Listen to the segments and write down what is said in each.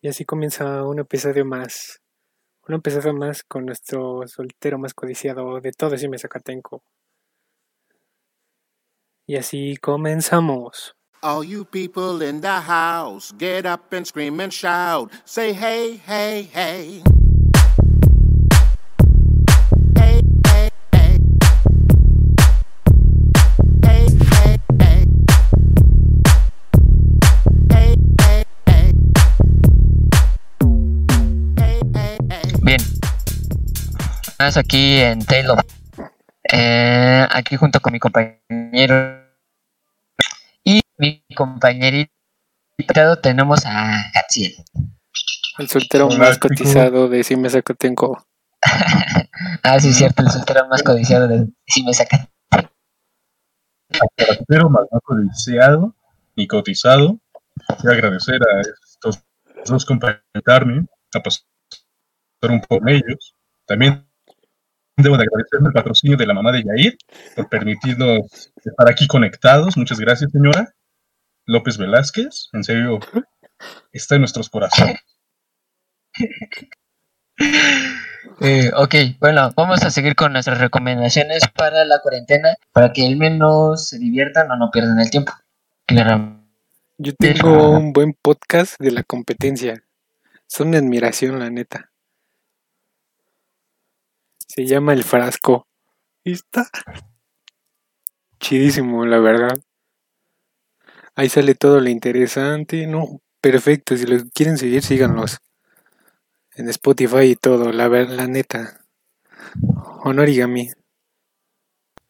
Y así comienza un episodio más. Un episodio más con nuestro soltero más codiciado de todo me Zacatenco. Y así comenzamos. All you people in the house, get up and scream and shout. Say hey, hey. Hey, Aquí en Taylor. Eh, aquí junto con mi compañero y mi compañerito tenemos a Gatsiel. El soltero Hola, más cotizado de me Zacatenco. ah, sí, cierto, el soltero más codiciado de si me saca. pero más no codiciado y cotizado. Quiero agradecer a estos dos comentarme, a pasar un poco con ellos. También debo de agradecer el patrocinio de la mamá de Yair por permitirnos estar aquí conectados. Muchas gracias, señora. López Velázquez, en serio, está en nuestros corazones. Eh, ok, bueno, vamos a seguir con nuestras recomendaciones para la cuarentena, para que al menos se diviertan o no pierdan el tiempo. Claro. Yo tengo un buen podcast de la competencia. Son de admiración, la neta. Se llama El Frasco. Y está chidísimo, la verdad. Ahí sale todo lo interesante. No, perfecto. Si los quieren seguir, síganlos. En Spotify y todo, la, ver- la neta. Honorigami.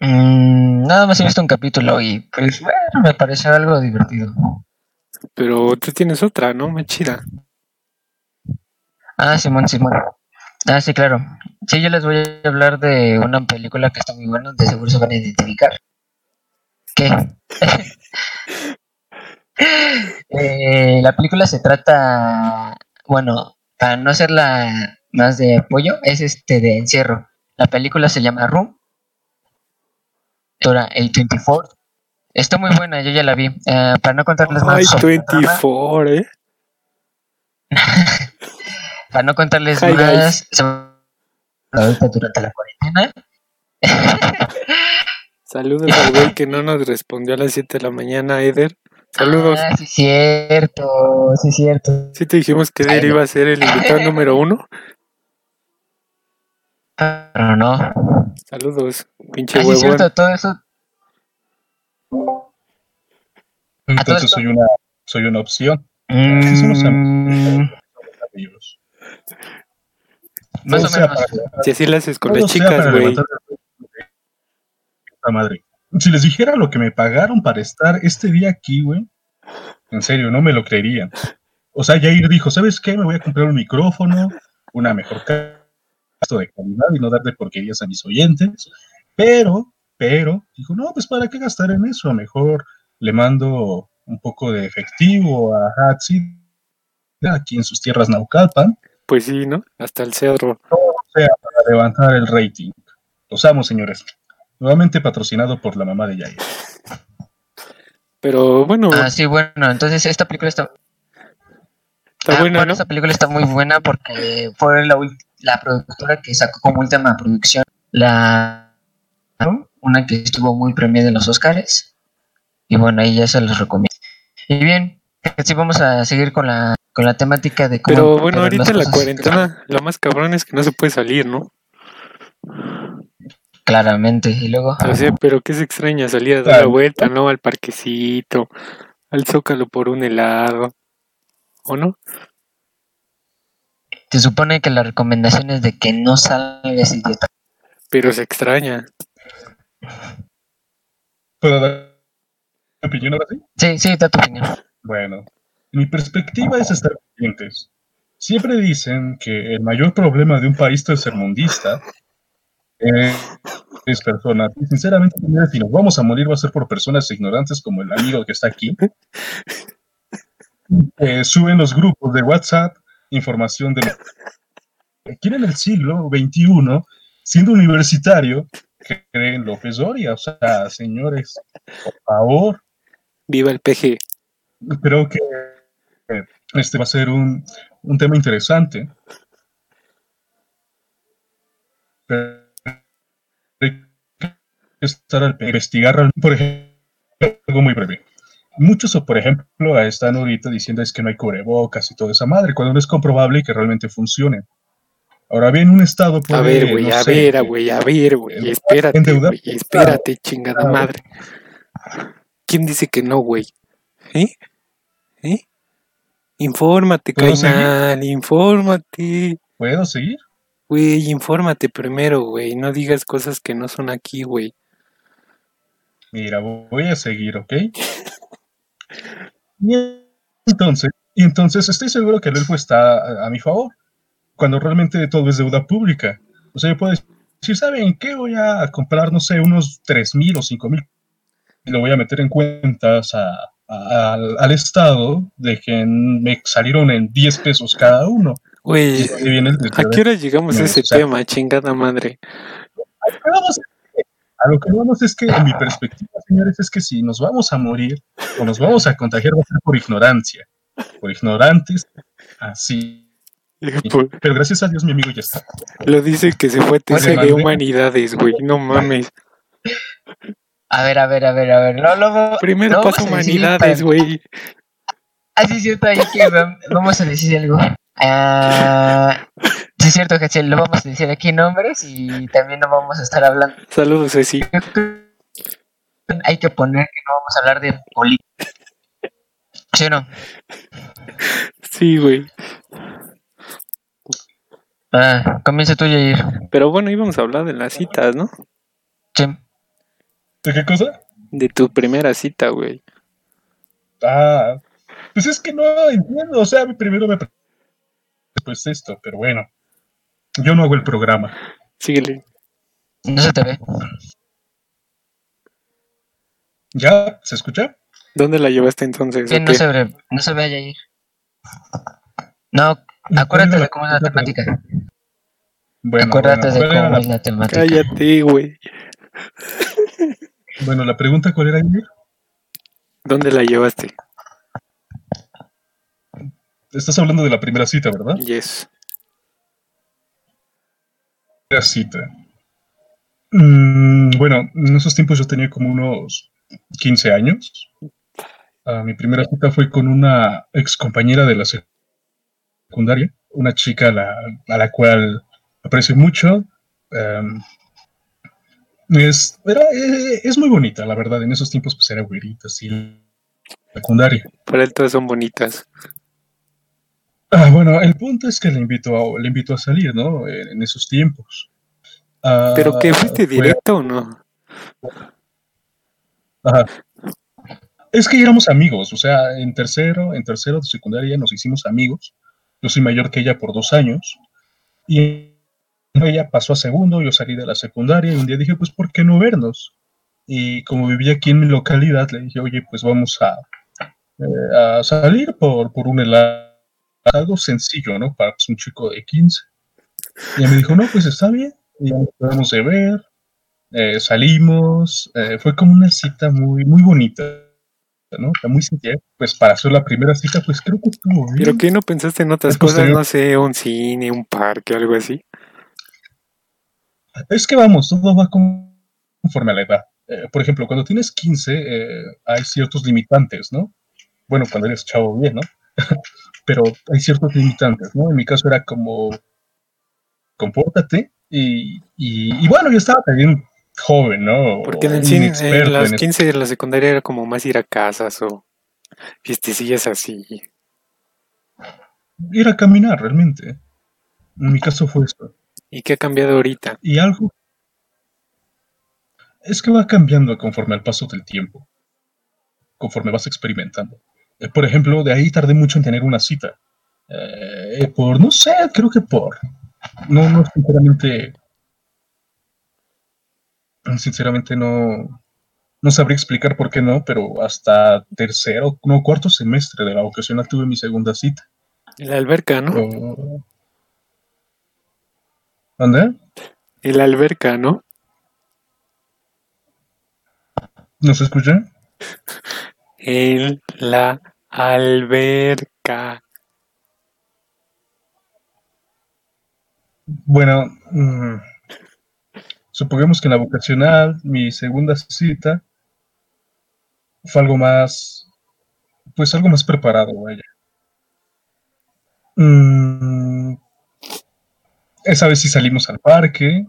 Mm, nada más he visto un capítulo y pues bueno, me pareció algo divertido. Pero tú tienes otra, ¿no? Más chida. Ah, Simón, Simón. Ah, sí, claro. Sí, yo les voy a hablar de una película que está muy buena, de seguro se van a identificar. ¿Qué? Eh, la película se trata, bueno, para no hacerla más de apoyo, es este de encierro. La película se llama Room. Doctora A24. Está muy buena, yo ya la vi. Eh, para no contarles más. Ay, sobre la trama, 24, ¿eh? para no contarles Hi, más ahorita durante la cuarentena. Saludos al güey que no nos respondió a las 7 de la mañana, Eder. Saludos. Ah, sí, cierto, sí, cierto. Sí te dijimos que Eder Ay, no. iba a ser el invitado número uno. Pero no. Saludos, pinche Ah, sí, cierto, todo eso. Entonces esto- soy una, soy una opción. Somos Mm, amigos. Más o menos. Si así lo haces con Todo las sea chicas, para güey. levantar esta madre. Si les dijera lo que me pagaron para estar este día aquí, güey, en serio, no me lo creerían. O sea, Jair dijo, ¿sabes qué? Me voy a comprar un micrófono, una mejor gasto de calidad y no darle porquerías a mis oyentes. Pero, pero, dijo, no, pues ¿para qué gastar en eso? Mejor le mando un poco de efectivo a Hatsi aquí en sus tierras Naucalpan. Pues sí, ¿no? Hasta el cerro. sea para levantar el rating. Los amo, señores. Nuevamente patrocinado por la mamá de Yair. Pero bueno, Ah, sí, bueno, entonces esta película está. está Ah, buena, bueno, ¿no? Esta película está muy buena porque fue la, ul- la productora que sacó como última producción la. Una que estuvo muy premiada en los Oscars. Y bueno, ahí ya se los recomiendo. Y bien, sí, vamos a seguir con la, con la temática de cómo. Pero bueno, ahorita las la cuarentena, lo más cabrón es que no se puede salir, ¿no? Claramente. Y luego. O sea, pero qué se extraña salir a dar Claro. la vuelta, ¿no? Al parquecito, al zócalo por un helado. ¿O no? Se supone que la recomendación es de que no salgas idiota. Pero se extraña. ¿Puedo dar mi opinión ahora sí? Sí, sí, da tu opinión. Bueno, mi perspectiva es estar pendientes. Siempre dicen que el mayor problema de un país tercermundista eh, es personas. Y sinceramente, si nos vamos a morir va a ser por personas ignorantes como el amigo que está aquí. Eh, suben los grupos de WhatsApp información de quieren el siglo XXI, siendo universitario, que creen López Doria. O sea, señores, por favor, Viva el PG. creo que este va a ser un, un tema interesante. Pero hay que estar al investigar, por ejemplo, algo muy breve. Muchos, por ejemplo, están ahorita diciendo es que no hay cubrebocas y toda esa madre, cuando no es comprobable que realmente funcione. Ahora bien, un estado puede, A ver, güey, no a sé, ver, güey, a ver, güey, espérate, güey, espérate, chingada madre. ¿Quién dice que no, güey? ¿Eh? ¿Eh? Infórmate, ¿Puedo seguir? carnal, infórmate. ¿Puedo seguir? Güey, infórmate primero, güey, no digas cosas que no son aquí, güey. Mira, voy a seguir, ¿ok? Entonces, entonces estoy seguro que el elfo está a, a mi favor, cuando realmente todo es deuda pública. O sea, yo puedo decir, ¿saben qué? Voy a comprar, no sé, unos 3 mil o 5 mil y lo voy a meter en cuentas a- al, al Estado de que me salieron en 10 pesos cada uno. Güey, ¿a qué hora llegamos a ese o sea- tema, chingada madre? a lo que vamos es que, en mi perspectiva, señores, es que si nos vamos a morir o nos vamos a contagiar, va a ser por ignorancia. Por ignorantes, así. Por- Pero gracias a Dios, mi amigo ya está. Lo dice que se fue TC de humanidades, güey, no mames. A ver, a ver, a ver, a ver. No, luego. Primero no paso humanidades, güey. Ah, sí, es cierto, ahí que vam- vamos a decir algo. Ah, sí, es cierto, Hazel, lo vamos a decir aquí nombres y también no vamos a estar hablando. Saludos, Ceci. Hay que poner que no vamos a hablar de política. ¿Sí o no? Sí, güey. Ah, comienza tú, Yair. Pero bueno, íbamos a hablar de las citas, ¿no? Sí. ¿De qué cosa? De tu primera cita, güey. Ah, pues es que no entiendo. O sea, primero me. Pues esto, pero bueno. Yo no hago el programa. Síguele. No se te ve. ¿Ya? ¿Se escucha? ¿Dónde la llevaste entonces? Sí, no se ve, no se ve a Yair. No, acuérdate de cómo es la temática. Bueno, Acuérdate bueno, de ¿cuál era cómo la- es la temática. Cállate, güey. Bueno, la pregunta, ¿cuál era, Jair? ¿Dónde la llevaste? Estás hablando de la primera cita, ¿verdad? Yes. Primera cita. Mm, bueno, en esos tiempos yo tenía como unos 15 años. Ah, mi primera cita fue con una ex compañera de la secundaria, una chica a la, a la cual aprecio mucho. Em, es, era, eh, es muy bonita, la verdad. En esos tiempos pues era güerita, así, secundaria. Para él todas son bonitas. Ah, bueno, el punto es que le invito a, le a salir, ¿no? En, en esos tiempos. Ah, ¿Pero qué? ¿Fuiste fue- directo o no? Ajá. Es que éramos amigos, o sea, en tercero, en tercero de secundaria nos hicimos amigos. Yo soy mayor que ella por dos años. Y ella pasó a segundo, yo salí de la secundaria y un día dije, pues, ¿por qué no vernos? Y como vivía aquí en mi localidad, le dije, oye, pues vamos a, eh, a salir por, por un helado. Algo sencillo, ¿no? Para pues, un chico de 15. Y ella me dijo, no, pues está bien. Y ya nos quedamos de ver, eh, salimos, eh, fue como una cita muy, muy bonita, ¿no? Está muy sincera. Pues para hacer la primera cita, pues creo que estuvo bien. ¿Pero qué no pensaste en otras Es cosas? posterior. No sé, un cine, un parque, algo así. Es que vamos, todo va con- conforme a la edad. Eh, por ejemplo, cuando tienes 15, eh, hay ciertos limitantes, ¿no? Bueno, cuando eres chavo, bien, ¿no? Pero hay ciertos limitantes, ¿no? En mi caso era como, compórtate. Y, y, y bueno, yo estaba también joven, ¿no? Porque en el cine, en las en 15 de la secundaria era como más ir a casas o fiestecillas así. ir a caminar realmente. En mi caso fue esto. ¿Y qué ha cambiado ahorita? Y algo es que va cambiando conforme al paso del tiempo, conforme vas experimentando. Eh, por ejemplo, de ahí tardé mucho en tener una cita. Eh, por, no sé, creo que por... No, no, sinceramente... Sinceramente no... No sabría explicar por qué no, pero hasta tercero, no, cuarto semestre de la vocacional tuve mi segunda cita. En la alberca, ¿no? ¿Dónde? En la alberca, ¿no? ¿No se escucha? En la alberca. Bueno, mm, supongamos que en la vocacional, mi segunda cita fue algo más, pues algo más preparado, vaya. Mm, esa vez sí salimos al parque,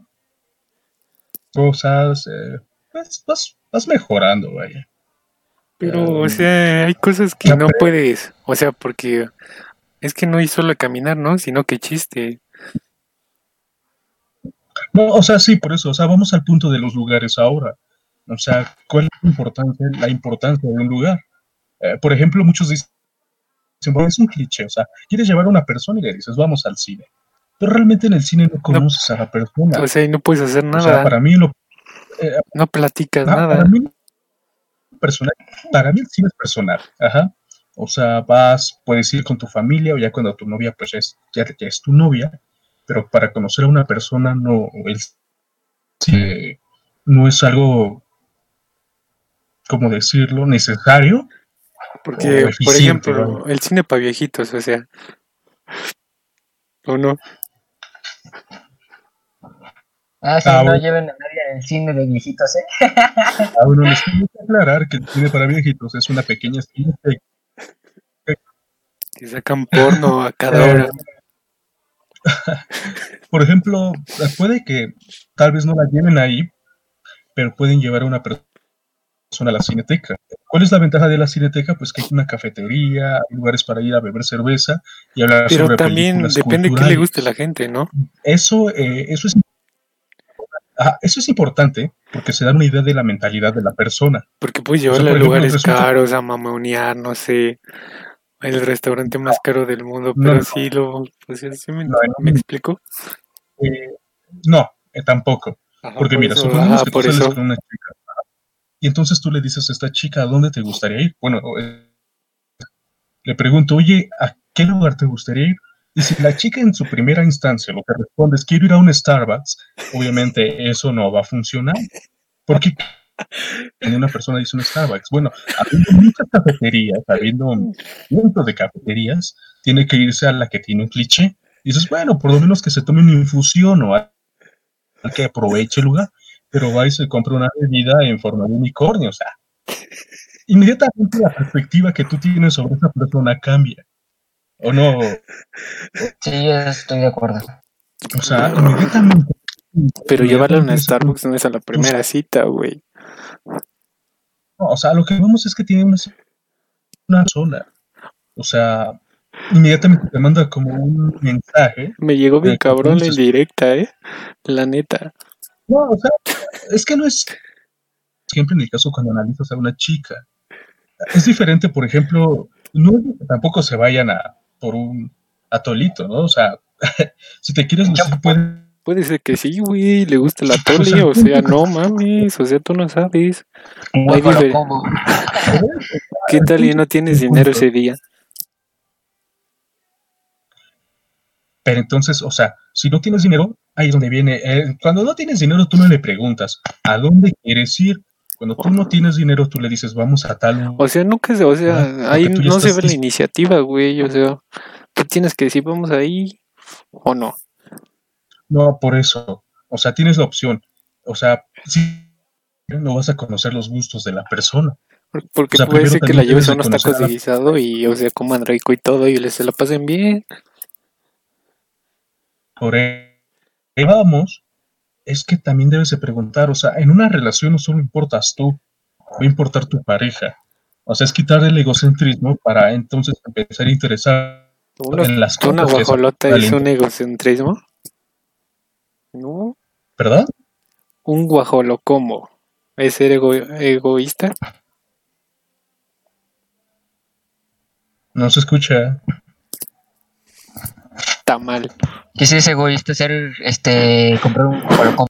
cosas, eh, pues, vas, vas mejorando, vaya. Pero, o Um, sea, hay cosas que no puedes, o sea, porque es que no es solo caminar, ¿no? Sino que chiste. No, o sea, sí, por eso, o sea, vamos al punto de los lugares ahora. O sea, ¿cuál es la importancia, la importancia de un lugar? Eh, por ejemplo, muchos dicen, es un cliché, o sea, quieres llevar a una persona y le dices, vamos al cine. Pero realmente en el cine no conoces a la persona. O sea, no puedes hacer O sea, nada, para mí lo no platicas Ah, Para nada. mí, personal, para mí el cine es personal, ajá. O sea, vas, puedes ir con tu familia o ya cuando tu novia, pues ya es, ya, ya es tu novia, pero para conocer a una persona no, el no es algo, ¿cómo decirlo?, necesario. Porque, por ejemplo, el cine para viejitos, o sea, ¿o no? Ah, sí, Ah, no bueno. lleven a nadie al cine de viejitos, ¿eh? A uno les tengo que aclarar que el cine para viejitos es una pequeña cineteca Que sacan porno a cada hora. Por ejemplo, puede que tal vez no la lleven ahí, pero pueden llevar a una persona a la cineteca. ¿Cuál es la ventaja de la cineteca? Pues que hay una cafetería, hay lugares para ir a beber cerveza y hablar Pero sobre también películas depende qué le guste a la gente, ¿no? Eso, eh, eso es Ajá, eso es importante porque se da una idea de la mentalidad de la persona. Porque puedes O sea, por a lugares caros, a mamonear, no sé, el restaurante más caro del mundo, pero no. sí lo, pues sí me, No, no. me explico. Eh, no, eh, tampoco. Ajá, Porque por mira, eso, supongamos ajá, que tú sales eso. con una chica y entonces tú le dices a esta chica, ¿a dónde te gustaría ir? Bueno, eh, le pregunto, oye, ¿a qué lugar te gustaría ir? Y si la chica en su primera instancia lo que responde es quiero ir a un Starbucks, obviamente eso no va a funcionar. Porque una persona dice un Starbucks, bueno, habiendo muchas cafeterías, habiendo cientos de cafeterías, tiene que irse a la que tiene un cliché. Y dices, bueno, por lo menos que se tome una infusión o que aproveche el lugar, pero va y se compra una bebida en forma de unicornio, o sea, inmediatamente la perspectiva que tú tienes sobre esa persona cambia. ¿O no? Sí, estoy de acuerdo. O sea, inmediatamente. Pero llevarle a una Starbucks no es a la primera cita, güey. No, o sea, lo que vemos es que tiene una, una sola. O sea, inmediatamente te manda como un mensaje. Me llegó bien cabrón la indirecta, ¿eh? La neta. No, o sea, es que no es siempre en el caso cuando analizas a una chica. Es diferente, por ejemplo, no es que tampoco se vayan a por un atolito, ¿no? O sea, si te quieres lucir, puedes Puede ser que sí, güey, le gusta la O tole, sea, o sea, no mames, o sea, tú no sabes. Lo dice- como. ¿Qué tal y no tienes dinero ese día? Pero entonces, o sea, si no tienes dinero, ahí es donde viene. eh, cuando no tienes dinero, tú no le preguntas a dónde quieres ir. Cuando tú no tienes dinero, tú le dices, vamos a tal. O sea, nunca se, o sea, ahí no se ve la iniciativa, güey, o sea, tú tienes que decir, vamos ahí o no. No, por eso. O sea, tienes la opción. O sea, si no vas a conocer los gustos de la persona. Porque O sea, puede ser que la lleves a unos tacos de guisado y, o sea, coman rico y todo y les se la pasen bien. Por ahí vamos, es que también debes de preguntar, o sea, en una relación no solo importas tú, va a importar tu pareja. O sea, es quitar el egocentrismo para entonces empezar a interesar Uno- en las una cosas que esa guajolota es un egocentrismo. No, ¿Verdad? un guajolocomo es ser ego- egoísta. No se escucha. Está mal. Que si es egoísta ser, este, comprar un como.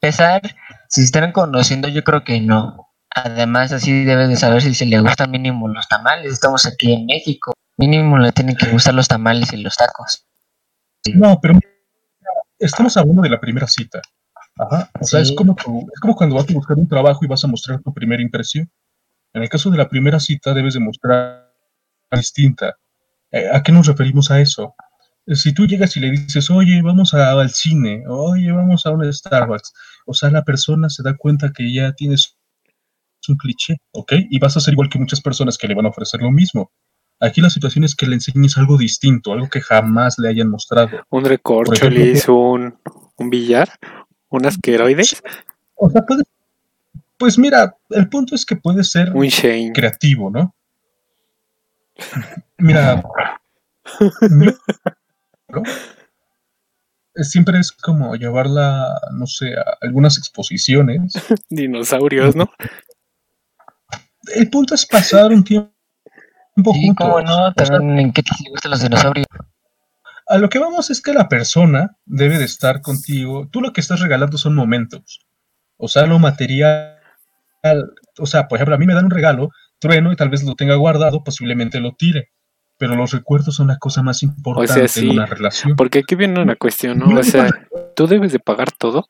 Empezar, si se están conociendo, yo creo que no. Además, así debes de saber si se le gustan mínimo los tamales. Estamos aquí en México. Mínimo le tienen que gustar los tamales y los tacos. No, pero estamos hablando de la primera cita. Ajá. O sea, es, como tu- es como cuando vas a buscar un trabajo y vas a mostrar tu primera impresión. En el caso de la primera cita debes de mostrar distinta. Eh, ¿A qué nos referimos a eso? Si tú llegas y le dices, oye, vamos a- al cine, oye, vamos a un Starbucks, o sea, la persona se da cuenta que ya tienes un cliché, ¿ok? Y vas a ser igual que muchas personas que le van a ofrecer lo mismo. Aquí la situación es que le enseñes algo distinto, algo que jamás le hayan mostrado. Un Por recorcholis, un, un billar, un asqueroides, O sea, puede, pues mira, el punto es que puede ser un Shane. creativo, ¿no? Mira, siempre es como llevarla, no sé, a algunas exposiciones. Dinosaurios, ¿no? El punto es pasar un tiempo Sí, juntos. cómo no, también en qué te gustan los dinosaurios. a lo que vamos es que la persona debe de estar contigo. Tú lo que estás regalando son momentos. O sea, lo material. O sea, por ejemplo, a mí me dan un regalo, trueno y tal vez lo tenga guardado, posiblemente lo tire. Pero los recuerdos son la cosa más importante sí. en una relación. Porque aquí viene una cuestión, ¿no? O sea, ¿tú debes de pagar todo?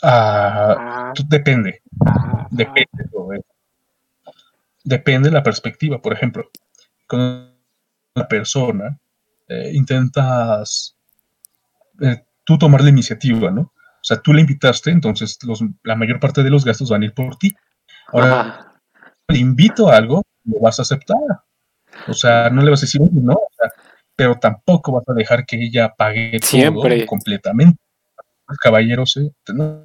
Ah, tú- depende. Depende. güey. Depende de la perspectiva. Por ejemplo, con una persona eh, intentas eh, tú tomar la iniciativa, ¿no? O sea, tú la invitaste, entonces los- la mayor parte de los gastos van a ir por ti. Ahora, Ajá. le invito a algo, lo vas a aceptar. O sea, no le vas a decir, "Oye, no, o sea, pero tampoco vas a dejar que ella pague Siempre. todo completamente. Caballeros, ¿eh? No,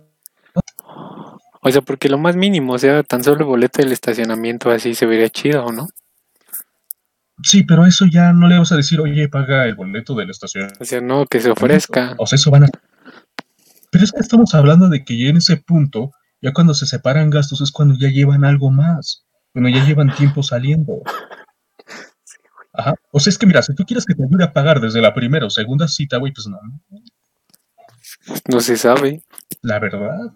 O sea, porque lo más mínimo, o sea, tan solo el boleto del estacionamiento así se vería chido, ¿no? Sí, pero eso ya no le vas a decir, oye, paga el boleto de la estación. O sea, no, que se ofrezca. O sea, eso van a... Pero es que estamos hablando de que ya en ese punto, ya cuando se separan gastos es cuando ya llevan algo más. Cuando ya llevan tiempo saliendo. Ajá. O sea, es que mira, si tú quieres que te ayude a pagar desde la primera o segunda cita, güey, pues no. No se sabe. La verdad.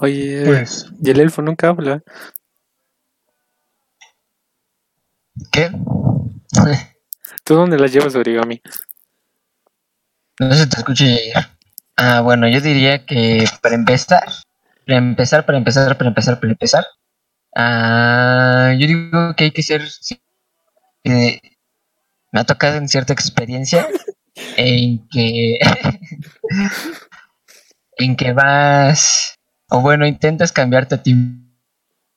Oye, Pues, y el elfo nunca habla. ¿Qué? ¿Tú dónde las llevas, origami? No sé si te llegar. Ah, bueno, yo diría que para empezar, para empezar, para empezar, para empezar, para empezar, ah, yo digo que hay que ser, eh, me ha tocado en cierta experiencia en que, en que vas, o bueno, intentas cambiarte a ti,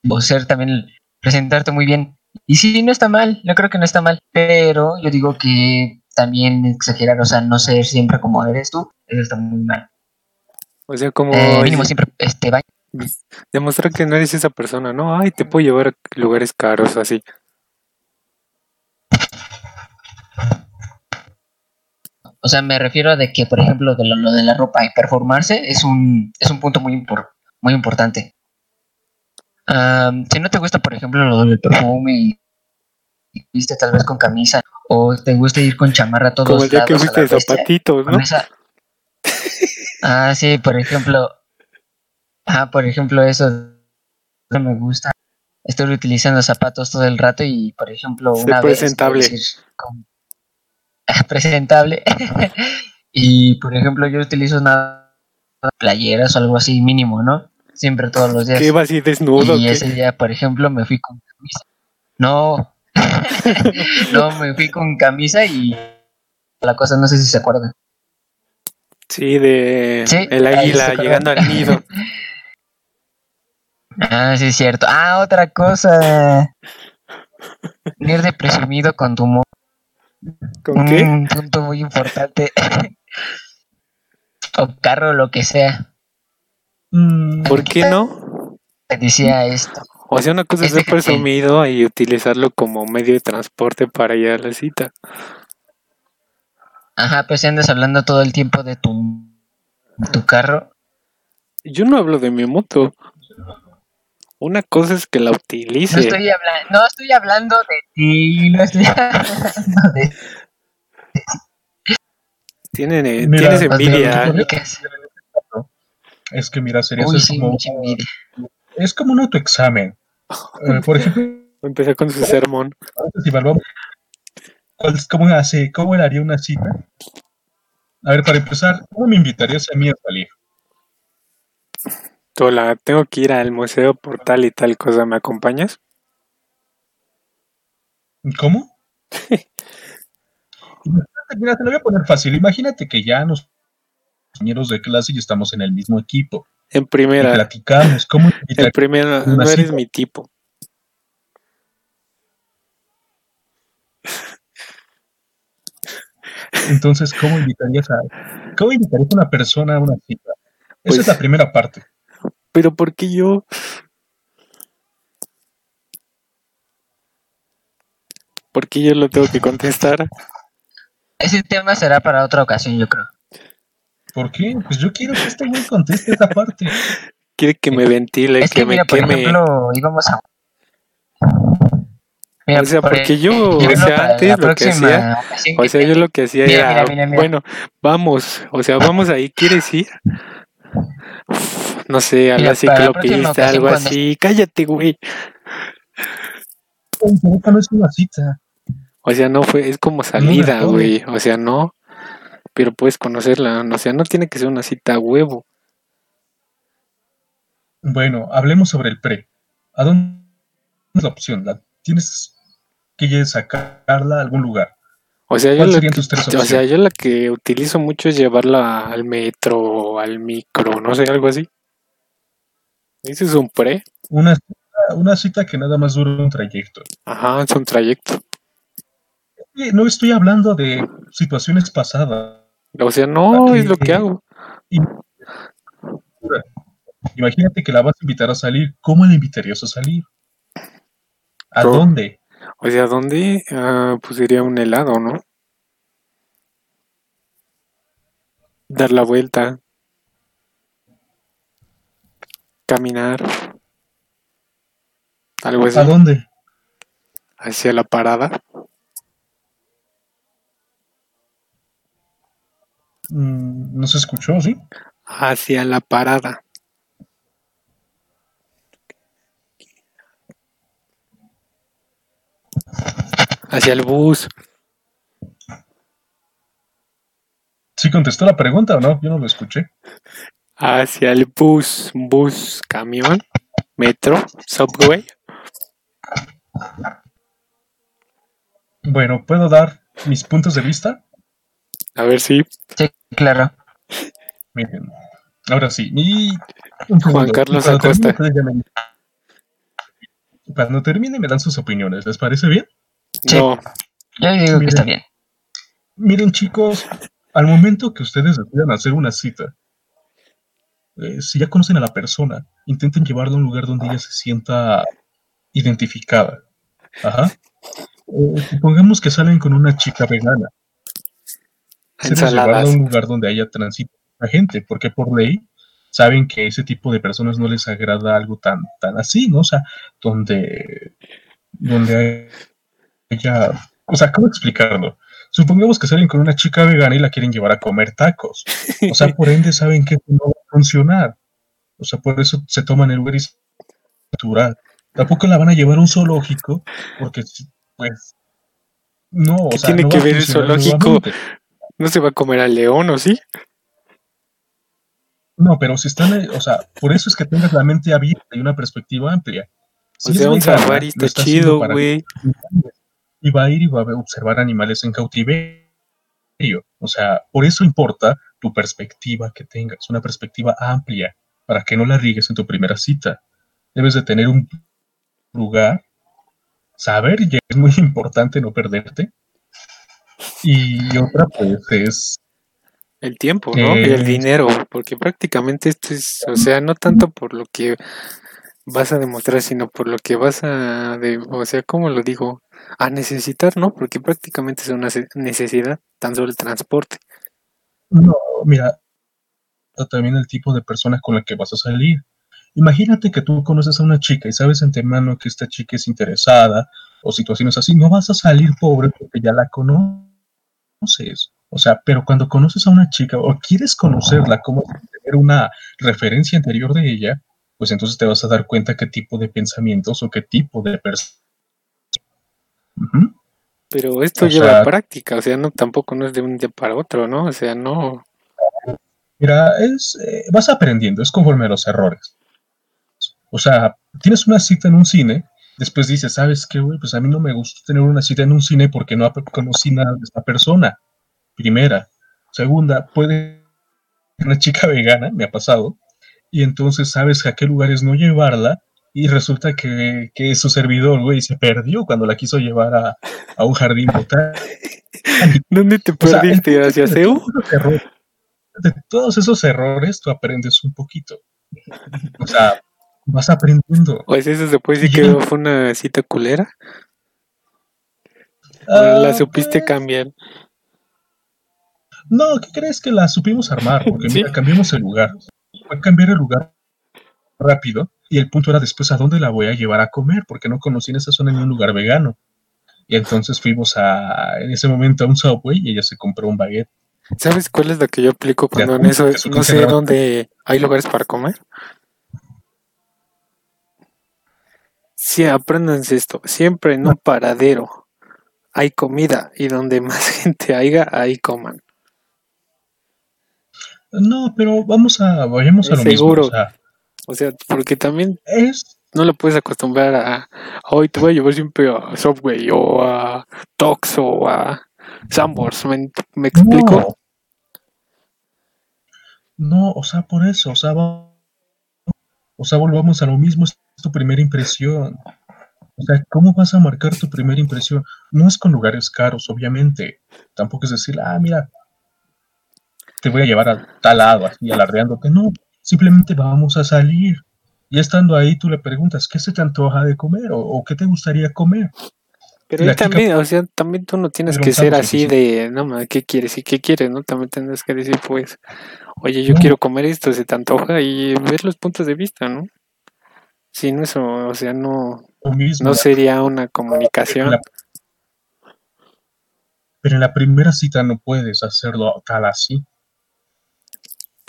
o ser también, presentarte muy bien. Y sí, no está mal, yo creo que no está mal, pero yo digo que también exagerar, o sea, no ser siempre como eres tú, eso está muy mal. O sea, como Eh, mínimo siempre este, va- demostrar que no eres esa persona, ¿no? Ay, te puedo llevar a lugares caros así. O sea, me refiero a de que, por ejemplo, de lo, lo de la ropa y performarse es un, es un punto muy, impor- muy importante. Am, si no te gusta, por ejemplo, lo del perfume y, y viste tal vez con camisa o te gusta ir con chamarra todos Como el día que lados fuiste de zapatitos, ¿no? con esa- Ah, sí, por ejemplo. Ah, por ejemplo, eso no me gusta. Estoy utilizando zapatos todo el rato y, por ejemplo, una vez. presentable. con- presentable. y, por ejemplo, yo utilizo una playeras o algo así mínimo, ¿no? Siempre todos los días. Que iba así desnudo. y ¿qué? ese día, por ejemplo, me fui con camisa. No. no, me fui con camisa y la cosa, no sé si se acuerdan. Sí, de Sí, el águila llegando al nido. Ah, sí, es cierto. Ah, otra cosa. Ir de presumido con tu ¿Con qué? Un punto muy importante. o carro, lo que sea. mm, ¿Por qué no? Te decía esto. O sea, una cosa es Es de ser presumido y utilizarlo como medio de transporte para ir a la cita. Ajá, pues si andas hablando todo el tiempo de tu, tu carro. Yo no hablo de mi moto. Una cosa es que la utilice. No estoy, habla- no estoy hablando de ti, no estoy hablando de Tienen, eh, Mira, tienes envidia. es que mira, sería Uy, sí, como, es como un autoexamen. Eh, por ejemplo, Empezar con su sermón. si evaluamos cómo hace, cómo haría una cita. A ver, para empezar, ¿cómo me invitarías a mí a salir? Hola, tengo que ir al museo por tal y tal cosa. ¿Me acompañas? ¿Cómo? Mira, te lo voy a poner fácil. Imagínate que ya nos compañeros de clase y estamos en el mismo equipo. En Y primera, platicamos. ¿Cómo en primera, no eres mi tipo. Entonces, ¿cómo invitarías a, cómo invitarías a una persona a una cita? Esa Pues- es la primera parte. Pero ¿por qué yo? ¿Por qué yo lo tengo que contestar? Ese tema será para otra ocasión, yo creo. ¿Por qué? Pues yo quiero que este güey conteste esa parte. Quiere que me ventile, Es que, que, me mira, por queme. ejemplo, íbamos a. Mira, O sea, por porque yo, o ejemplo, sea, antes lo que hacía, O sea, yo lo que hacía Mira, era, mira, mira, mira. bueno, vamos, o sea, vamos ahí, ¿quieres ir? Uf, No sé, a la ciclopista, algo cuando- así. Cállate, güey. No es una cita. O sea, no fue, es como salida, güey. O sea, no. Pero puedes conocerla. O sea, no tiene que ser una cita a huevo. Bueno, hablemos sobre el pre. ¿A dónde es la opción? ¿La tienes que sacarla a algún lugar? O sea, yo ¿Cuáles lo que, o sea, yo la que utilizo mucho es llevarla al metro, al micro, no sé, algo así. Ese es un pre. Una, cita- una cita que nada más dura un trayecto. Ajá, es un trayecto. No estoy hablando de situaciones pasadas. O sea, no, es lo que hago. Imagínate que la vas a invitar a salir. ¿Cómo la invitarías a salir? ¿A ¿Cómo? dónde? O sea, ¿dónde? Ah, pues sería un helado, ¿no? Dar la vuelta. Caminar. Algo así. ¿A dónde? Hacia la parada. Mm, no se escuchó, ¿sí? Hacia la parada. Hacia el bus. ¿Sí contestó la pregunta o no? Yo no lo escuché. Hacia el bus. Bus, camión, metro, subway. Bueno, ¿puedo dar mis puntos de vista? A ver si Sí, claro. Miren, ahora sí. Y Juan. Carlos termine, Acosta. ustedes ya me- Cuando termine me dan sus opiniones. ¿Les parece bien? Sí. no. Yo digo que está bien. Miren, chicos, al momento que ustedes decidan hacer una cita, eh, si ya conocen a la persona, intenten llevarla a un lugar donde ella se sienta identificada. Ajá. Eh, supongamos que salen con una chica vegana. Ustedes llevarla a un lugar donde haya tránsito a gente, porque por ley saben que ese tipo de personas no les agrada algo tan, tan así, ¿no? O sea, donde, donde haya, o sea, ¿cómo explicarlo? Supongamos que salen con una chica vegana y la quieren llevar a comer tacos. O sea, por ende saben que no va a funcionar. O sea, por eso se toman el es natural. Tampoco la van a llevar a un zoológico, porque pues no, o ¿Qué sea, tiene no que a ver el zoológico? nuevamente. No se va a comer al león, ¿o sí? No, pero si están, eh, o sea, por eso es que tengas la mente abierta y una perspectiva amplia. Si O es sea, un safari está chido, güey. y va a ir y va a observar animales en cautiverio. O sea, por eso importa tu perspectiva que tengas, una perspectiva amplia, para que no la rigues en tu primera cita. Debes de tener un lugar, saber, y es muy importante no perderte. Y otra, pues, es El tiempo, ¿no? Y el dinero, porque prácticamente esto es, o sea, no tanto por lo que vas a demostrar, sino por lo que vas a, de, o sea, ¿cómo lo digo? A necesitar, ¿no? Porque prácticamente es una necesidad, tan solo el transporte. No, mira, también el tipo de persona con la que vas a salir. Imagínate que tú conoces a una chica y sabes antemano que esta chica es interesada o situaciones así. No vas a salir pobre porque ya la conoces. O sea, pero cuando conoces a una chica o quieres conocerla, como tener una referencia anterior de ella, pues entonces te vas a dar cuenta qué tipo de pensamientos o qué tipo de persona. Ujú. Pero esto O lleva sea- práctica, o sea, no tampoco no es de un día para otro, ¿no? O sea, no. Mira, es, eh, vas aprendiendo, es conforme a los errores. O sea, tienes una cita en un cine Después dice, ¿sabes qué, güey? Pues a mí no me gusta tener una cita en un cine porque no conocí nada de esta persona. Primera. Segunda, puede ser una chica vegana, me ha pasado, y entonces sabes a qué lugares no llevarla, y resulta que, que su servidor, güey, se perdió cuando la quiso llevar a, a un jardín botánico. ¿Dónde te O sea, perdiste? ¿Hacia de todos esos errores- De todos esos errores, tú aprendes un poquito. O sea, vas aprendiendo. Pues eso se puede decir que fue una cita culera. ¿O Ah, la supiste pues, cambiar. No, ¿qué crees que la supimos armar? Porque Sí. mira, cambiamos el lugar. Fue cambiar el lugar rápido y el punto era después a dónde la voy a llevar a comer, porque no conocí en esa zona ni un lugar vegano. Y entonces fuimos a, en ese momento a un Subway y ella se compró un baguette. ¿Sabes cuál es la que yo aplico cuando en eso no sé dónde hay lugares para comer? Sí, apréndanse esto. Siempre en un paradero hay comida y donde más gente haya, ahí coman. No, pero vamos a, vayamos a lo Seguro. mismo. O sea, O sea, porque también es, no le puedes acostumbrar a hoy te voy a llevar siempre a Subway o a Tox o a Sambors. ¿Me, me explico? No. No, o sea, por eso, o sea, va- o sea, volvamos a lo mismo, es tu primera impresión. O sea, ¿cómo vas a marcar tu primera impresión? No es con lugares caros, obviamente. Tampoco es decir, ah, mira, te voy a llevar a tal lado, así alardeándote. No, simplemente vamos a salir. Y estando ahí, tú le preguntas, ¿qué se te antoja de comer? ¿O, o qué te gustaría comer? Pero ahí también, o sea, también tú no tienes que ser así sí. de, no, ma, ¿qué quieres? ¿Y qué quieres? ¿No? También tendrás que decir, pues, oye, yo No. quiero comer esto, se te antoja y ver los puntos de vista, ¿no? Si no, eso, o sea, no, mismo. no sería una Pero en comunicación. la- pero en la primera cita no puedes hacerlo tal así.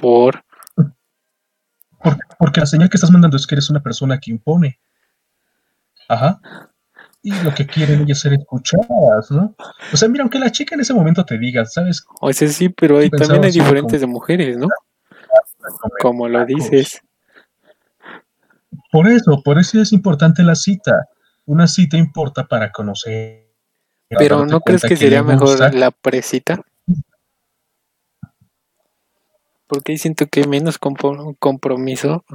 Por, Porque, porque la señal que estás mandando es que eres una persona que impone. Ajá. Y lo que quieren es ser escuchadas, ¿no? O sea, mira, aunque la chica en ese momento te diga, ¿sabes? o sea, sí, pero hay, también hay diferentes de mujeres, ¿no? Como lo dices. Por eso, por eso es importante la cita. Una cita importa para conocer. Pero ¿no crees que sería mejor la presita? Porque siento que hay menos compromiso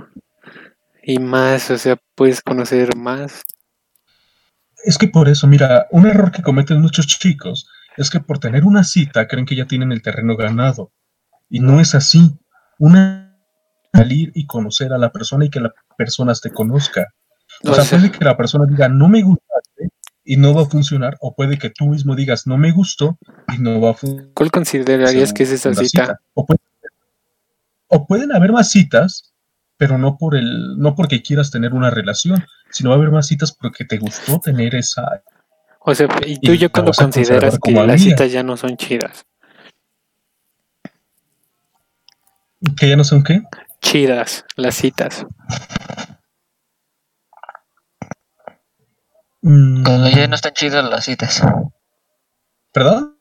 y más, o sea, puedes conocer más. Es que por eso, mira, un error que cometen muchos chicos es que por tener una cita creen que ya tienen el terreno ganado. Y no es así. Una salir y conocer a la persona y que la persona te conozca. O, O sea, sea, puede que la persona diga, no me gustaste y no va a funcionar, o puede que tú mismo digas, no me gustó y no va a funcionar. ¿cuál considerarías que es esa segunda cita? O, puede- o pueden haber más citas, pero no por el, no porque quieras tener una relación, sino va a haber más citas porque te gustó tener esa, O sea, ¿y tú Y ya la cuando consideras que como las citas ya no son chidas? que ya no son qué. Chidas, las citas. Mm, Cuando ya no están chidas las citas. ¿Perdón?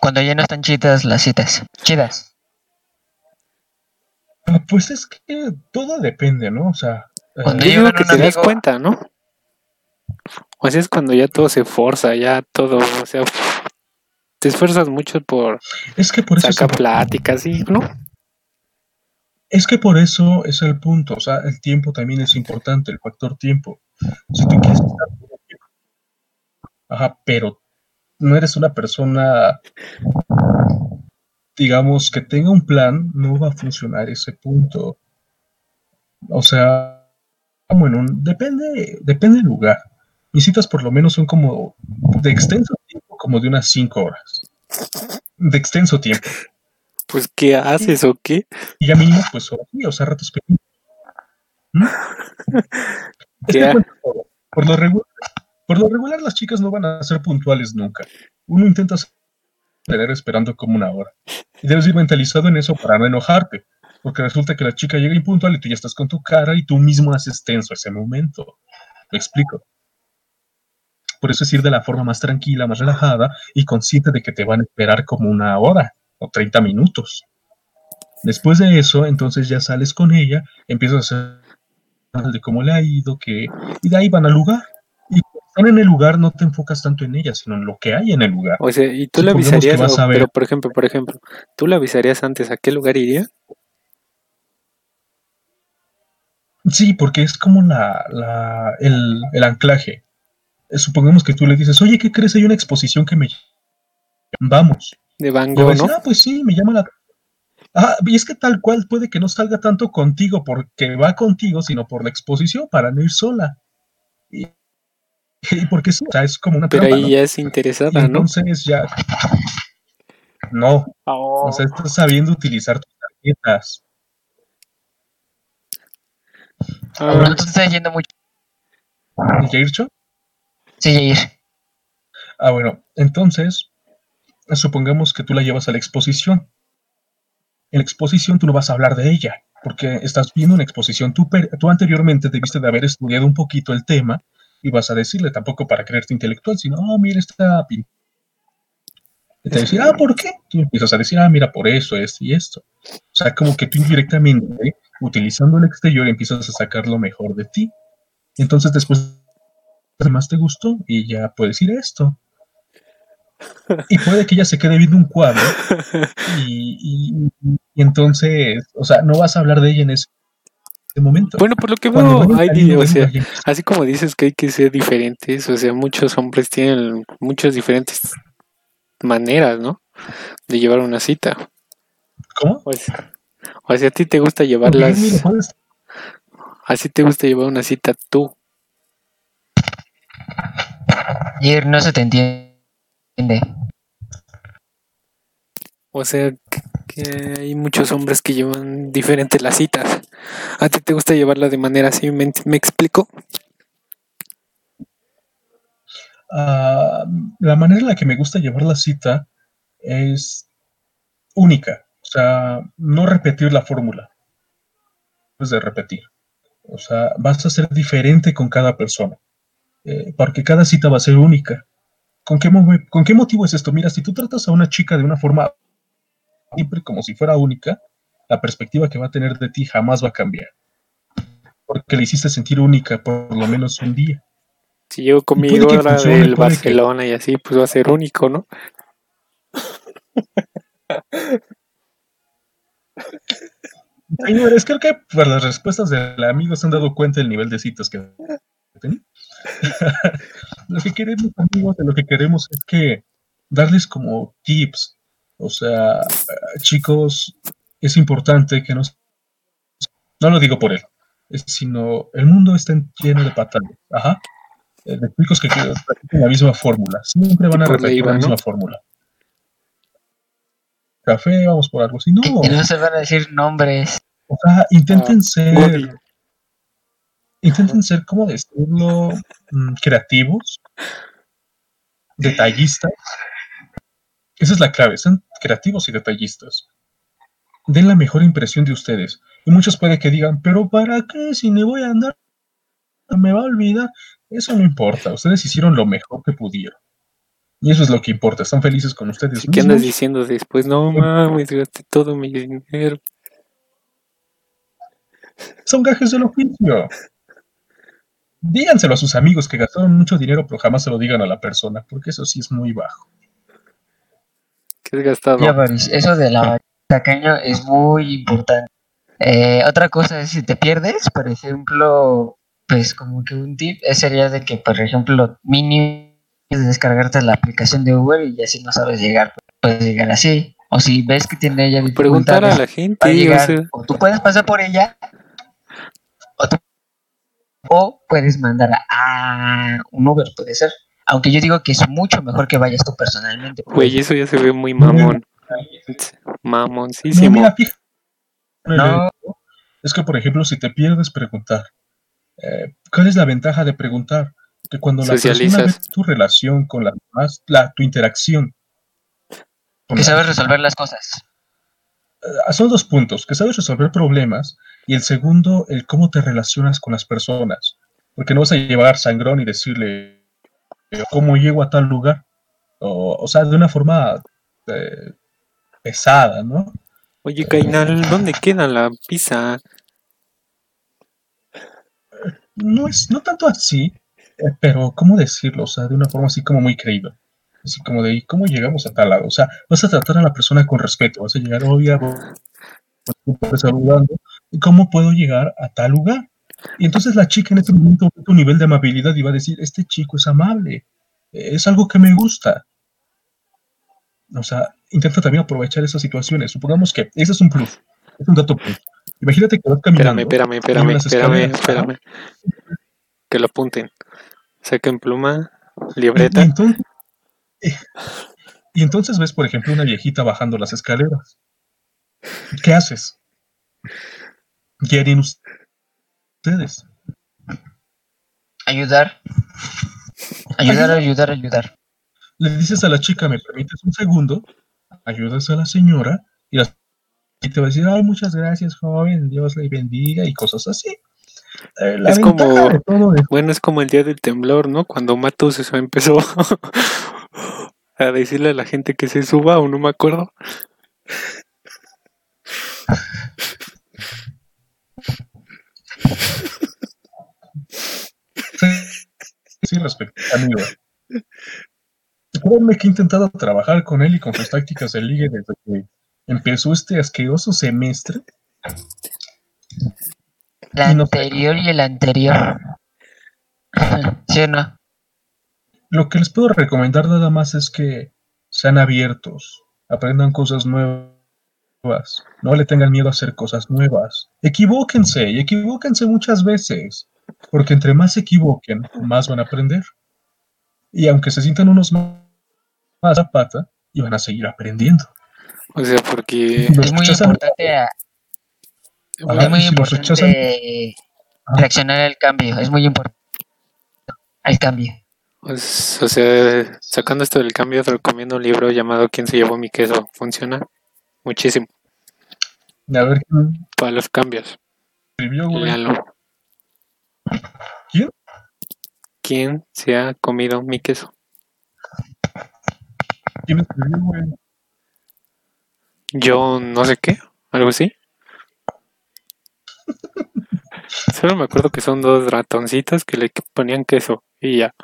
Cuando ya no están chidas las citas. Chidas. Pues es que todo depende, ¿no? O sea, eh, Cuando Yo digo que te das cuenta, ¿no? O sea, es cuando ya todo se forza, ya todo, o sea, te esfuerzas mucho por es que por eso sacar es, pláticas y, ¿no? es que por eso es el punto. O sea, el tiempo también es importante, el factor tiempo. Si tú quieres estar todo el tiempo, ajá, pero no eres una persona, digamos, que tenga un plan, no va a funcionar ese punto. O sea, bueno, depende, depende del lugar. Mis citas por lo menos son como de extenso tiempo, como de unas cinco horas. De extenso tiempo. Pues, ¿qué haces o qué? Y ya mínimo, pues, o sea, ratos pequeños. ¿Mm? Es ¿Qué que ha- cuento todo. por lo, regular, por lo regular, las chicas no van a ser puntuales nunca. Uno intenta esperando como una hora. Y debes ir mentalizado en eso para no enojarte. Porque resulta que la chica llega impuntual y tú ya estás con tu cara y tú mismo haces tenso ese momento. ¿Me explico? Por eso es ir de la forma más tranquila, más relajada y consciente de que te van a esperar como una hora o 30 minutos. Después de eso, entonces ya sales con ella, empiezas a hacer de cómo le ha ido, que, y de ahí van al lugar. Están en el lugar no te enfocas tanto en ellas, sino en lo que hay en el lugar. O sea, ¿y tú le avisarías? o- pero, por ejemplo, por ejemplo, ¿tú le avisarías antes a qué lugar iría? Sí, porque es como la, la- el, el anclaje. Eh, Supongamos que tú le dices, oye, ¿qué crees? Hay una exposición que me... Vamos. De Van Gogh, ¿no? ah, pues sí, me llama la... Ah, y es que tal cual puede que no salga tanto contigo porque va contigo, sino por la exposición para no ir sola. Y porque sí, o sea, es como una Pero trampa, ahí ¿no? ya es Y interesada, ¿no? entonces ya... No, Oh. o sea, estás sabiendo utilizar tus tarjetas. Ah, Pero tú te estás yendo mucho. ¿Yaircho? Sí, Jair. Ah, bueno, entonces, supongamos que tú la llevas a la exposición. En la exposición tú no vas a hablar de ella, porque estás viendo una exposición. Tú, per- tú anteriormente debiste de haber estudiado un poquito el tema y vas a decirle, tampoco para creerte intelectual, sino, oh, mira esta pin-". Y te decir, ah, ¿por qué? Tú empiezas a decir, ah, mira, por eso, esto y esto. O sea, como que tú indirectamente, utilizando el exterior, empiezas a sacar lo mejor de ti. Entonces, después, más te gustó y ya puedes ir a esto. Y puede que ella se quede viendo un cuadro y, y- y entonces, o sea, no vas a hablar de ella en ese momento. Bueno, por lo que veo, hay, o de sea, lugar, así como dices que hay que ser diferentes, o sea, muchos hombres tienen muchas diferentes maneras, ¿no? De llevar una cita. ¿Cómo? O sea, o sea, a ti te gusta llevarlas, así te gusta llevar una cita tú. Jair, no se te entiende. O sea, que, hay muchos hombres que llevan diferentes las citas. A ti te gusta llevarla de manera así, ¿me, explico? Ah, la manera en la que me gusta llevar la cita es única. O sea, no repetir la fórmula. Es de repetir. O sea, vas a ser diferente con cada persona. Eh, porque cada cita va a ser única. ¿Con qué, ¿Con qué motivo es esto? Mira, si tú tratas a una chica de una forma siempre como si fuera única, la perspectiva que va a tener de ti jamás va a cambiar. Porque le hiciste sentir única por lo menos un día. Si llego con mi Puede que gorra funcione, del que- Barcelona y así, pues va a ser único, ¿no? Señores, creo que por las respuestas del amigo se han dado cuenta del nivel de citas que tenía. lo que queremos, amigos, de lo que queremos es que darles como tips. O sea, chicos, es importante que nos... No lo digo por él, sino el mundo está lleno de batallas. Ajá. Eh, De chicos que practican la misma fórmula. Siempre van a repetir la ¿no? misma fórmula. Café, vamos por algo así. No, Y no se van a decir nombres. o sea, intenten Ah, ser intenten ser, ¿cómo decirlo? Mm, creativos, detallistas. Esa es la clave, sean creativos y detallistas. Den la mejor impresión de ustedes. Y muchos puede que digan, pero ¿para qué? Si me voy a andar, me va a olvidar. Eso no importa, ustedes hicieron lo mejor que pudieron. Y eso es lo que importa, están felices con ustedes que andas diciendo después, no mames, gasté todo mi dinero. Son gajes del oficio. Díganselo a sus amigos que gastaron mucho dinero, pero jamás se lo digan a la persona, porque eso sí es muy bajo. ¿Qué has gastado? Ya, Boris, eso de la tacaño es muy importante. Eh, otra cosa es si te pierdes, por ejemplo, pues como que un tip eh, sería de que, por ejemplo, mínimo es descargarte la aplicación de Uber y ya si no sabes llegar, puedes llegar así. O si ves que tiene ella Preguntar a la gente, o llegar, sea, o tú puedes pasar por ella, o, tú- o puedes mandar a, a un Uber, puede ser. Aunque yo digo que es mucho mejor que vayas tú personalmente. güey, eso ya se ve muy No, mamón. mira, Mamoncísimo. fíjate. No. Es que, por ejemplo, si te pierdes, preguntar. Eh, ¿Cuál es la ventaja de preguntar? Que cuando la persona ve tu relación con las demás, la, tu interacción. con que sabes resolver las cosas. eh, son dos puntos, que sabes resolver problemas y el segundo, el cómo te relacionas con las personas. Porque no vas a llevar sangrón y decirle cómo llego a tal lugar. O, o sea, de una forma eh, pesada, ¿no? Oye, Cainal, ¿dónde queda la pizza? No es no tanto así, Eh, Pero, ¿cómo decirlo? O sea, de una forma así como muy creíble. Así como de, ¿y ¿cómo llegamos a tal lado? O sea, vas a tratar a la persona con respeto, vas a llegar, obvia, saludando, ¿y ¿cómo puedo llegar a tal lugar? Y entonces la chica en este momento, tu nivel de amabilidad iba a decir, este chico es amable, es algo que me gusta. O sea, intenta también aprovechar esas situaciones. Supongamos que ese es un plus, es un dato plus. Imagínate que vas caminando. Espérame, espérame, y espérame, espérame. Que lo apunten. Saquen pluma, Y, libreta. y entonces, eh, y entonces ves, por ejemplo, una viejita bajando las escaleras. ¿Qué haces? ¿Qué harían ustedes? Ayudar. Ayudar, ayudar, ayudar. Le dices a la chica, ¿me permites un segundo? Ayudas a la señora y la y te va a decir, ay, muchas gracias, joven, Dios le bendiga y cosas así. Eh, la Es como- de todo es- Bueno, es como el día del temblor, ¿no? Cuando Matos eso empezó a decirle a la gente que se suba o no me acuerdo. Sí, respecto, amigo. Créanme que he intentado trabajar con él y con sus tácticas de ligue desde que empezó este asqueroso semestre. Sé. anterior y el anterior. ¿Sí o no? Lo que les puedo recomendar nada más es que sean abiertos, aprendan cosas nuevas, no le tengan miedo a hacer cosas nuevas. Equivóquense y equivóquense muchas veces, porque entre más se equivoquen, más van a aprender. Y aunque se sientan unos más a pata, y van a seguir aprendiendo. O sea, porque Los Es muy rechazan- importante, a- Ajá, es muy si importante reaccionar al cambio. Es muy importante al cambio. Pues, o sea, sacando esto del cambio, te recomiendo un libro llamado ¿Quién se llevó mi queso? Funciona muchísimo A ver quién para los cambios. escribió. ¿Quién? ¿Quién se ha comido mi queso? ¿Quién escribió, güey? Yo no sé qué, algo así. Solo me acuerdo que son dos ratoncitos que le ponían queso y ya.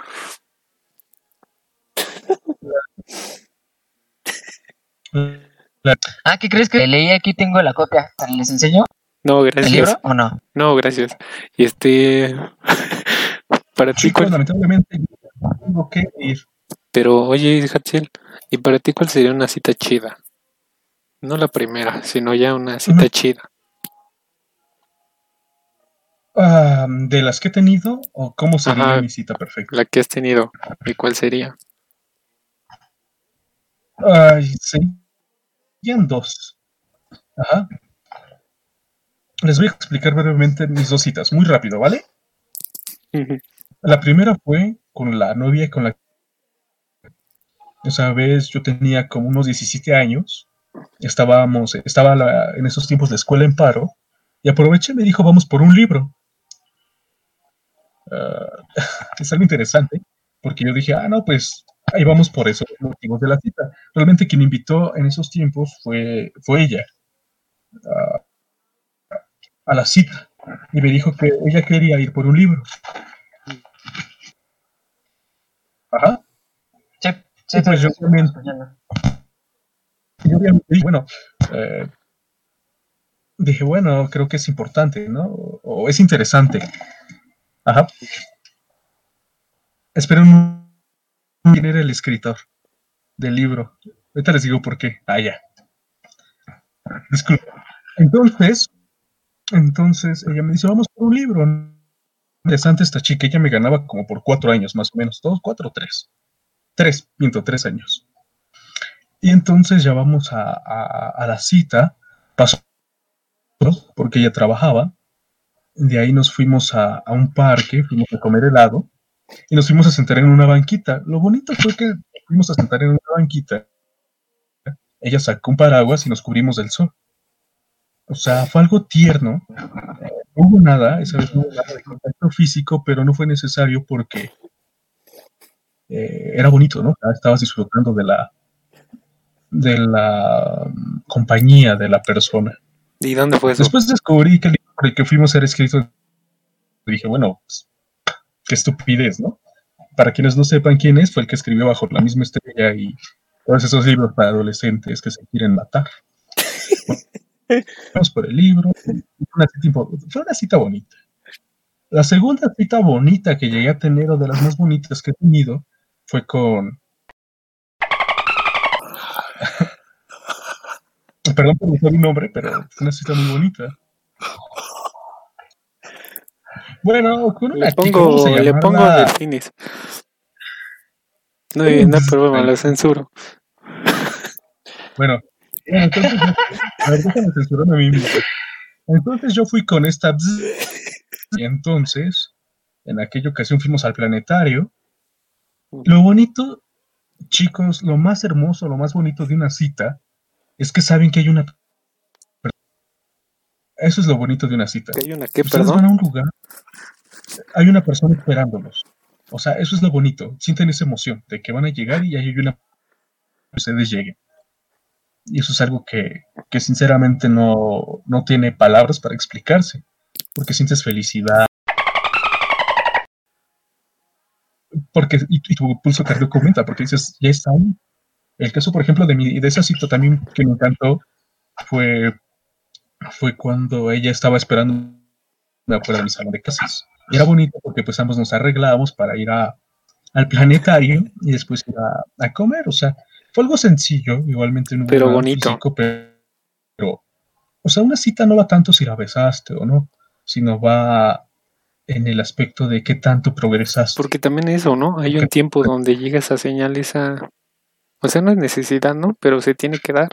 Ah, ¿qué crees que leí aquí? Tengo la copia. ¿Les enseño No, el gracias. libro o no? No, gracias. Y este, para ti, Chicos, cuál, lamentablemente tengo que ir. pero oye, Hatchel, ¿y para ti cuál sería una cita chida? No la primera, sino ya una cita chida. Ah, ¿De las que he tenido o cómo sería Ajá. mi cita perfecta? La que has tenido. ¿Y cuál sería? Ay, serían dos. Ajá. Les voy a explicar brevemente mis dos citas, muy rápido, ¿vale? La primera fue con la novia con la esa vez yo tenía como unos 17 años. Estábamos, estaba la- en esos tiempos de escuela en paro y aproveché y me dijo, vamos por un libro. Ah, es algo interesante porque yo dije, ah, no, pues ahí vamos por esos motivos de la cita. Realmente quien me invitó en esos tiempos fue, fue ella a la cita y me dijo que ella quería ir por un libro. Ajá. Sí, Sí, pues yo también. Yo obviamente dije, bueno, eh, dije, bueno, creo que es importante, ¿no? O, o es interesante. Ajá. Esperen un quién era el escritor del libro. Ahorita les digo por qué. Ah, ya. Disculpa. Entonces, entonces ella me dice, vamos por un libro. Interesante esta chica, ella me ganaba como por cuatro años, más o menos, dos, cuatro, tres. Tres, miento, tres años. Y entonces ya vamos a, a- a la cita, pasó porque ella trabajaba. De ahí nos fuimos a, a un parque, fuimos a comer helado y nos fuimos a sentar en una banquita. Lo bonito fue que fuimos a sentar en una banquita. Ella sacó un paraguas y nos cubrimos del sol. O sea, fue algo tierno. Eh, No hubo nada, esa vez no hubo nada de contacto físico, pero no fue necesario porque eh, era bonito, ¿no? Estabas disfrutando de la de la mm, compañía de la persona. ¿Y dónde fue eso? Después descubrí que el libro por el que fuimos era escrito. Dije, bueno, pues, qué estupidez, ¿no? para quienes no sepan quién es, fue el que escribió Bajo la misma estrella y todos esos libros para adolescentes que se quieren matar. Vamos por el libro. Fue una, cita, fue una cita bonita. La segunda cita bonita que llegué a tener, o de las más bonitas que he tenido, fue con. Perdón por usar un nombre, pero fue una cita muy bonita. Bueno, con una Le pongo, le pongo llamarla- delfines. No, hay- hay problema, lo censuro. Bueno, bueno, entonces, a ver, déjame censurarme a mí mismo. Entonces yo fui con esta bzz, y entonces, en aquella ocasión fuimos al planetario. Lo bonito, chicos, lo más hermoso, lo más bonito de una cita es que saben que hay una... Eso es lo bonito de una cita. ¿Que hay una qué, Ustedes perdón? van a un lugar, hay una persona esperándolos. O sea, eso es lo bonito. Sienten esa emoción de que van a llegar y hay una ustedes lleguen. Y eso es algo que, que sinceramente no, no tiene palabras para explicarse. Porque sientes felicidad. Porque, y, y tu pulso cardíaco aumenta, porque dices, ya está ahí. El caso, por ejemplo, de, mi, de esa cita también que me encantó fue, fue cuando ella estaba esperando afuera de mi salón de clases. Y era bonito porque pues ambos nos arreglábamos para ir a, al planetario y después ir a, a comer. O sea, fue algo sencillo, igualmente no Pero bonito. físico, pero, o sea, una cita no va tanto si la besaste o no, sino va en el aspecto de qué tanto progresaste. Porque también eso, ¿no? Hay un tiempo donde llega esa señal, esa... O sea, no es necesidad, ¿no? Pero se tiene que dar.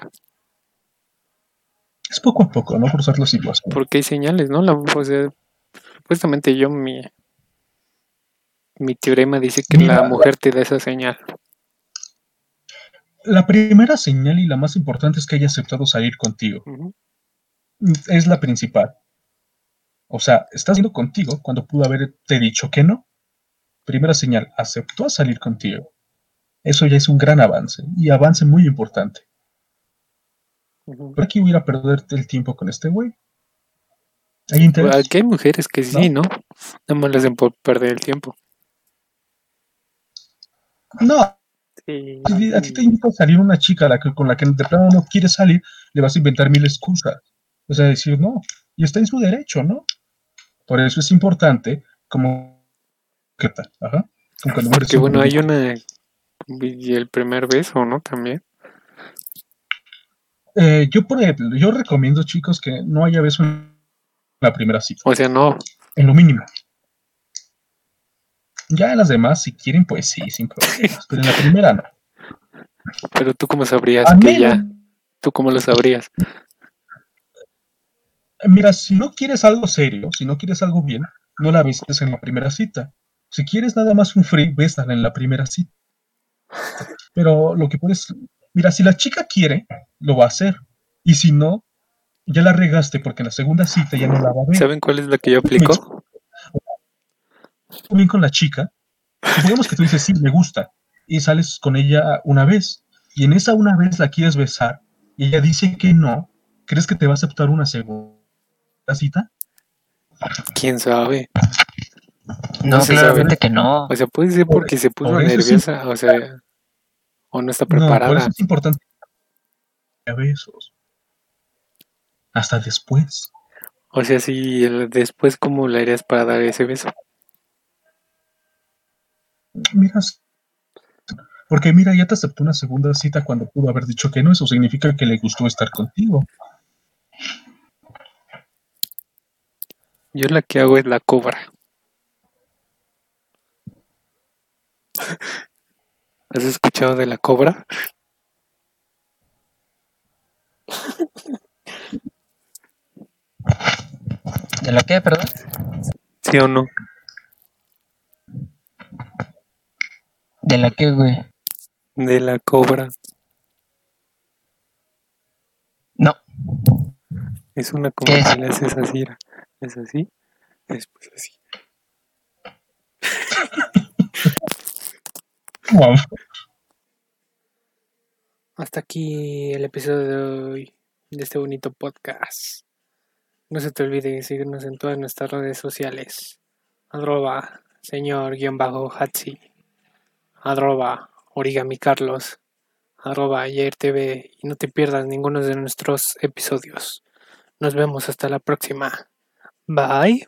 Es poco a poco, ¿no? Usarlo así. así. Porque hay señales, ¿no? La, o sea, supuestamente yo, mi, mi teorema dice que Mira. la mujer te da esa señal. La primera señal y la más importante es que haya aceptado salir contigo. Es la principal. O sea, está saliendo contigo cuando pudo haberte dicho que no. Primera señal, aceptó salir contigo. Eso ya es un gran avance y avance muy importante. ¿Por qué hubiera a perderte el tiempo con este güey? ¿Hay interés? Aquí hay mujeres que sí, ¿no? Nada más les por perder el tiempo. No, Sí. si a ti te invita a salir una chica la que- con la que de plano no quieres salir, le vas a inventar mil excusas. O sea, decir no. Y está en su derecho, ¿no? Por eso es importante como... ¿Qué tal? Ajá. Como Porque un bueno, hay una... Y el primer beso, ¿no? También. Eh, yo, por ejemplo, yo recomiendo, chicos, que no haya beso en la primera cita, O sea, no. en lo mínimo. Ya en las demás, si quieren, pues sí, sin problemas. Pero en la primera no. Pero tú cómo sabrías A que menos- ya... ¿Tú cómo lo sabrías? Mira, si no quieres algo serio, si no quieres algo bien, no la beses en la primera cita. Si quieres nada más un free, bésala en la primera cita. Pero lo que puedes, mira, si la chica quiere, lo va a hacer. Y si no, ya la regaste porque en la segunda cita ya no la va a ver. ¿Saben cuál es la que yo aplico? Bien con la chica. Supongamos que tú dices, sí, me gusta. Y sales con ella una vez. Y en esa una vez la quieres besar. Y ella dice que no. ¿Crees que te va a aceptar una segunda cita? ¿Quién sabe? No, claramente que no. O sea, puede ser Por- porque se puso por eso sí. nerviosa, o sea, o no está No, por preparada. eso es importante. A besos. Hasta después. O sea, si el- después, ¿cómo le harías para dar ese beso? Mira. Porque mira, ya te aceptó una segunda cita cuando pudo haber dicho que no. Eso significa que le gustó estar contigo. Yo la que hago es la cobra. ¿Has escuchado de la cobra? ¿De la qué, perdón? ¿Sí o no? ¿De la qué, güey? De la cobra. No. Es una como ¿Qué es? que le haces así, es así, después así. Hasta aquí el episodio de hoy de este bonito podcast. No se te olvide seguirnos en todas nuestras redes sociales. Arroba señor guion bajo Hatsi. arroba origami carlos, arroba ayer TV y no te pierdas ninguno de nuestros episodios. Nos vemos hasta la próxima. Bye.